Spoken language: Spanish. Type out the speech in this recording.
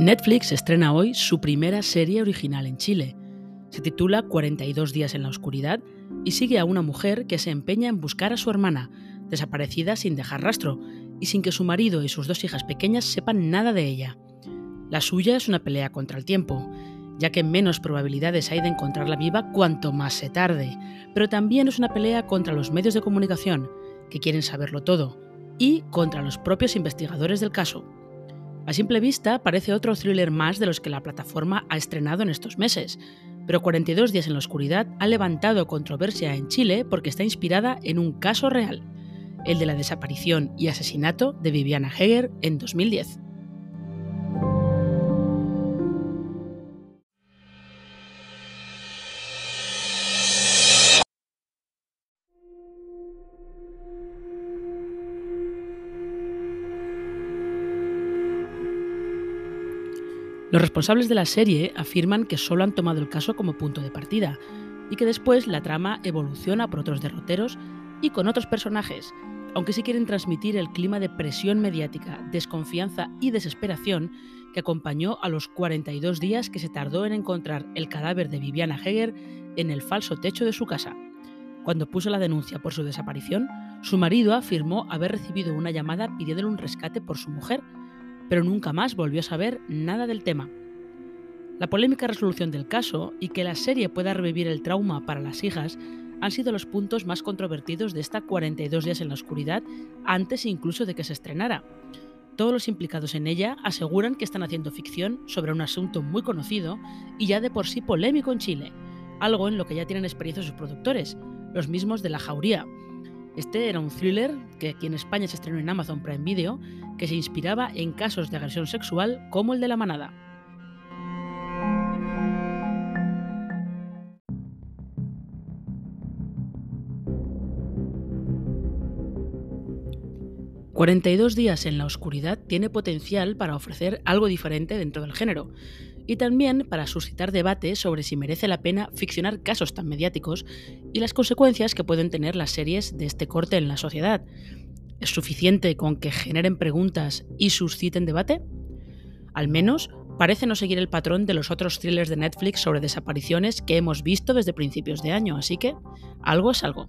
Netflix estrena hoy su primera serie original en Chile. Se titula 42 días en la oscuridad y sigue a una mujer que se empeña en buscar a su hermana, desaparecida sin dejar rastro y sin que su marido y sus dos hijas pequeñas sepan nada de ella. La suya es una pelea contra el tiempo, ya que menos probabilidades hay de encontrarla viva cuanto más se tarde, pero también es una pelea contra los medios de comunicación, que quieren saberlo todo, y contra los propios investigadores del caso. A simple vista parece otro thriller más de los que la plataforma ha estrenado en estos meses, pero 42 días en la oscuridad ha levantado controversia en Chile porque está inspirada en un caso real, el de la desaparición y asesinato de Viviana Heger en 2010. 'Los responsables de la serie afirman que solo han tomado el caso como punto de partida y que después la trama evoluciona por otros derroteros y con otros personajes, aunque sí quieren transmitir el clima de presión mediática, desconfianza y desesperación que acompañó a los 42 días que se tardó en encontrar el cadáver de Viviana Heger en el falso techo de su casa. Cuando puso la denuncia por su desaparición, su marido afirmó haber recibido una llamada pidiéndole un rescate por su mujer, pero nunca más volvió a saber nada del tema. La polémica resolución del caso y que la serie pueda revivir el trauma para las hijas han sido los puntos más controvertidos de esta 42 días en la oscuridad antes incluso de que se estrenara. Todos los implicados en ella aseguran que están haciendo ficción sobre un asunto muy conocido y ya de por sí polémico en Chile, algo en lo que ya tienen experiencia sus productores, los mismos de La Jauría, este era un thriller que aquí en España se estrenó en Amazon Prime Video, que se inspiraba en casos de agresión sexual como el de la manada. «42 días en la oscuridad» tiene potencial para ofrecer algo diferente dentro del género, y también para suscitar debate sobre si merece la pena ficcionar casos tan mediáticos y las consecuencias que pueden tener las series de este corte en la sociedad. ¿Es suficiente con que generen preguntas y susciten debate? Al menos parece no seguir el patrón de los otros thrillers de Netflix sobre desapariciones que hemos visto desde principios de año, así que algo es algo.